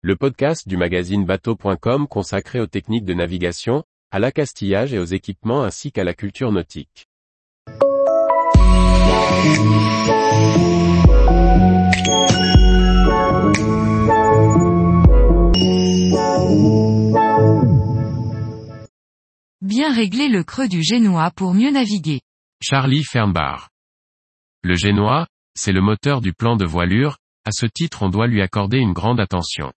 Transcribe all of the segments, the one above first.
le podcast du magazine bateau.com consacré aux techniques de navigation, à l'accastillage et aux équipements ainsi qu'à la culture nautique. Bien régler le creux du génois pour mieux naviguer. Charlie Fernbar. Le génois, c'est le moteur du plan de voilure, à ce titre on doit lui accorder une grande attention.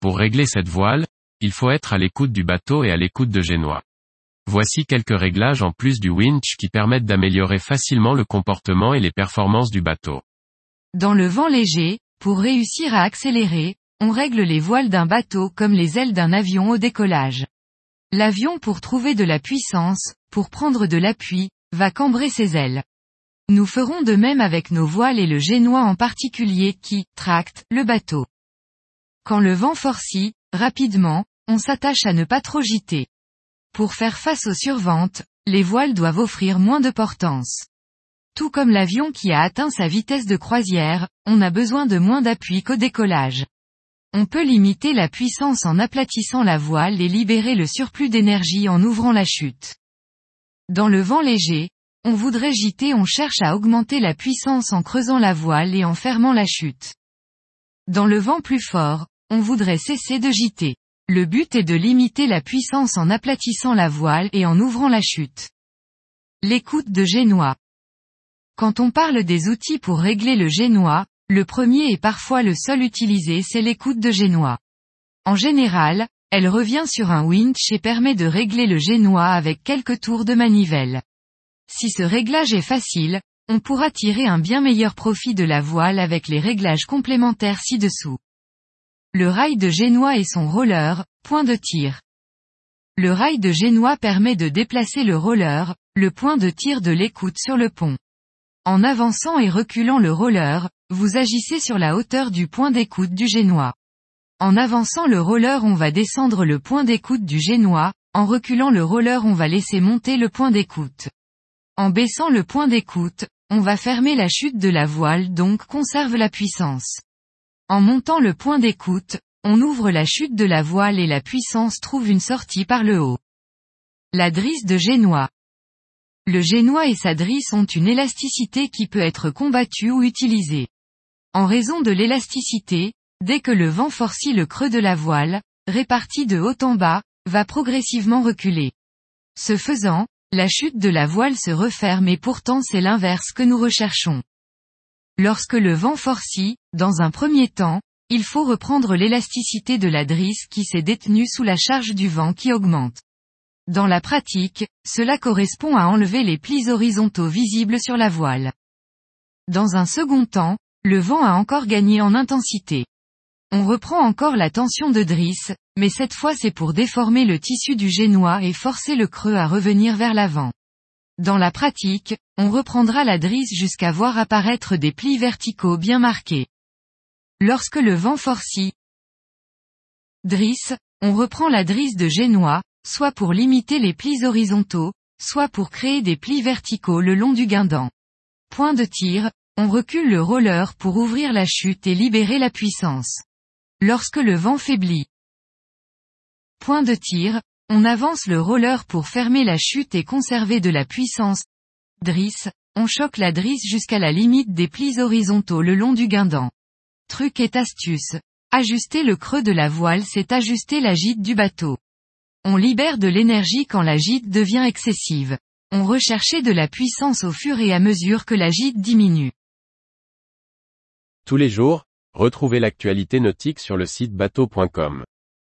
Pour régler cette voile, il faut être à l'écoute du bateau et à l'écoute de génois. Voici quelques réglages en plus du winch qui permettent d'améliorer facilement le comportement et les performances du bateau. Dans le vent léger, pour réussir à accélérer, on règle les voiles d'un bateau comme les ailes d'un avion au décollage. L'avion pour trouver de la puissance, pour prendre de l'appui, va cambrer ses ailes. Nous ferons de même avec nos voiles et le génois en particulier qui, tracte, le bateau. Quand le vent forcit, rapidement, on s'attache à ne pas trop giter. Pour faire face aux surventes, les voiles doivent offrir moins de portance. Tout comme l'avion qui a atteint sa vitesse de croisière, on a besoin de moins d'appui qu'au décollage. On peut limiter la puissance en aplatissant la voile et libérer le surplus d'énergie en ouvrant la chute. Dans le vent léger, on voudrait giter on cherche à augmenter la puissance en creusant la voile et en fermant la chute. Dans le vent plus fort, on voudrait cesser de giter. Le but est de limiter la puissance en aplatissant la voile et en ouvrant la chute. L'écoute de génois. Quand on parle des outils pour régler le génois, le premier et parfois le seul utilisé c'est l'écoute de génois. En général, elle revient sur un winch et permet de régler le génois avec quelques tours de manivelle. Si ce réglage est facile, on pourra tirer un bien meilleur profit de la voile avec les réglages complémentaires ci-dessous. Le rail de génois et son roller, point de tir. Le rail de génois permet de déplacer le roller, le point de tir de l'écoute sur le pont. En avançant et reculant le roller, vous agissez sur la hauteur du point d'écoute du génois. En avançant le roller on va descendre le point d'écoute du génois, en reculant le roller on va laisser monter le point d'écoute. En baissant le point d'écoute, on va fermer la chute de la voile donc conserve la puissance. En montant le point d'écoute, on ouvre la chute de la voile et la puissance trouve une sortie par le haut. La drisse de génois. Le génois et sa drisse ont une élasticité qui peut être combattue ou utilisée. En raison de l'élasticité, dès que le vent forcit le creux de la voile, réparti de haut en bas, va progressivement reculer. Ce faisant, la chute de la voile se referme et pourtant c'est l'inverse que nous recherchons. Lorsque le vent forcit, dans un premier temps, il faut reprendre l'élasticité de la drisse qui s'est détenue sous la charge du vent qui augmente. Dans la pratique, cela correspond à enlever les plis horizontaux visibles sur la voile. Dans un second temps, le vent a encore gagné en intensité. On reprend encore la tension de drisse, mais cette fois c'est pour déformer le tissu du génois et forcer le creux à revenir vers l'avant. Dans la pratique, on reprendra la drisse jusqu'à voir apparaître des plis verticaux bien marqués. Lorsque le vent forcit, drisse, on reprend la drisse de génois, soit pour limiter les plis horizontaux, soit pour créer des plis verticaux le long du guindant. Point de tir, on recule le roller pour ouvrir la chute et libérer la puissance. Lorsque le vent faiblit. Point de tir, on avance le roller pour fermer la chute et conserver de la puissance. Drisse, on choque la drisse jusqu'à la limite des plis horizontaux le long du guindant. Truc et astuce. Ajuster le creux de la voile c'est ajuster la gîte du bateau. On libère de l'énergie quand la gîte devient excessive. On recherchait de la puissance au fur et à mesure que la gîte diminue. Tous les jours, retrouvez l'actualité nautique sur le site bateau.com.